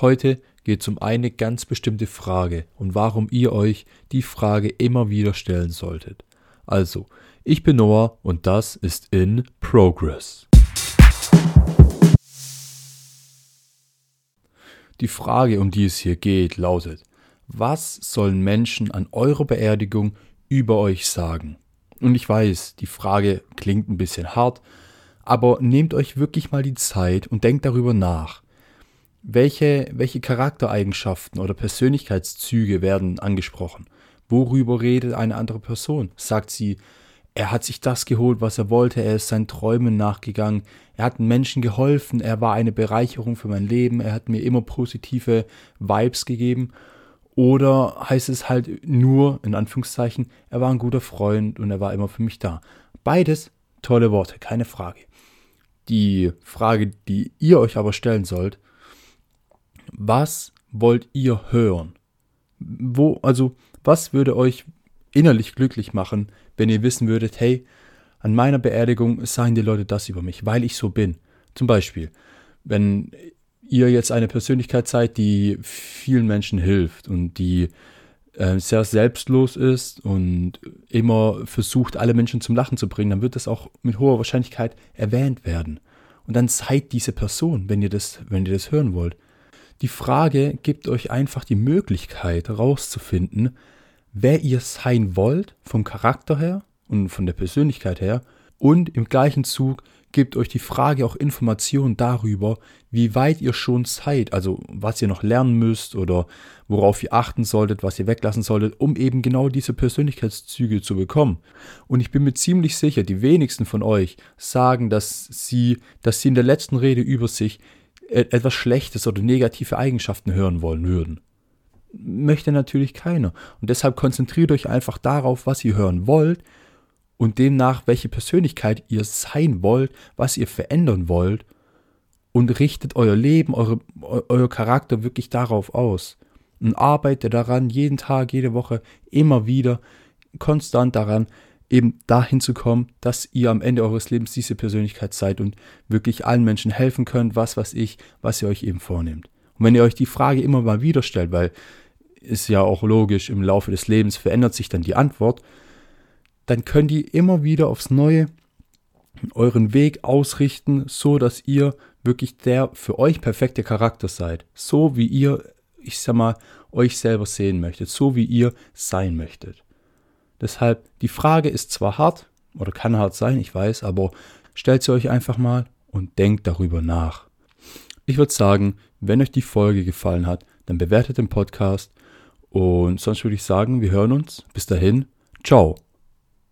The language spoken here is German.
Heute geht es um eine ganz bestimmte Frage und warum ihr euch die Frage immer wieder stellen solltet. Also, ich bin Noah und das ist in Progress. Die Frage, um die es hier geht, lautet, was sollen Menschen an eurer Beerdigung über euch sagen? Und ich weiß, die Frage klingt ein bisschen hart, aber nehmt euch wirklich mal die Zeit und denkt darüber nach. Welche, welche Charaktereigenschaften oder Persönlichkeitszüge werden angesprochen? Worüber redet eine andere Person? Sagt sie, er hat sich das geholt, was er wollte, er ist seinen Träumen nachgegangen, er hat Menschen geholfen, er war eine Bereicherung für mein Leben, er hat mir immer positive Vibes gegeben. Oder heißt es halt nur, in Anführungszeichen, er war ein guter Freund und er war immer für mich da. Beides tolle Worte, keine Frage. Die Frage, die ihr euch aber stellen sollt, was wollt ihr hören? Wo, also, was würde euch innerlich glücklich machen, wenn ihr wissen würdet, hey, an meiner Beerdigung sagen die Leute das über mich, weil ich so bin. Zum Beispiel, wenn ihr jetzt eine Persönlichkeit seid, die vielen Menschen hilft und die äh, sehr selbstlos ist und immer versucht, alle Menschen zum Lachen zu bringen, dann wird das auch mit hoher Wahrscheinlichkeit erwähnt werden. Und dann seid diese Person, wenn ihr das, wenn ihr das hören wollt. Die Frage gibt euch einfach die Möglichkeit herauszufinden, wer ihr sein wollt, vom Charakter her und von der Persönlichkeit her. Und im gleichen Zug gibt euch die Frage auch Informationen darüber, wie weit ihr schon seid, also was ihr noch lernen müsst oder worauf ihr achten solltet, was ihr weglassen solltet, um eben genau diese Persönlichkeitszüge zu bekommen. Und ich bin mir ziemlich sicher, die wenigsten von euch sagen, dass sie, dass sie in der letzten Rede über sich etwas Schlechtes oder negative Eigenschaften hören wollen würden. Möchte natürlich keiner. Und deshalb konzentriert euch einfach darauf, was ihr hören wollt und demnach, welche Persönlichkeit ihr sein wollt, was ihr verändern wollt und richtet euer Leben, eure, euer Charakter wirklich darauf aus. Und arbeitet daran, jeden Tag, jede Woche, immer wieder, konstant daran, eben dahin zu kommen, dass ihr am Ende eures Lebens diese Persönlichkeit seid und wirklich allen Menschen helfen könnt, was weiß ich, was ihr euch eben vornehmt. Und wenn ihr euch die Frage immer mal wieder stellt, weil ist ja auch logisch, im Laufe des Lebens verändert sich dann die Antwort, dann könnt ihr immer wieder aufs Neue euren Weg ausrichten, so dass ihr wirklich der für euch perfekte Charakter seid. So wie ihr, ich sag mal, euch selber sehen möchtet, so wie ihr sein möchtet. Deshalb, die Frage ist zwar hart oder kann hart sein, ich weiß, aber stellt sie euch einfach mal und denkt darüber nach. Ich würde sagen, wenn euch die Folge gefallen hat, dann bewertet den Podcast und sonst würde ich sagen, wir hören uns. Bis dahin, ciao.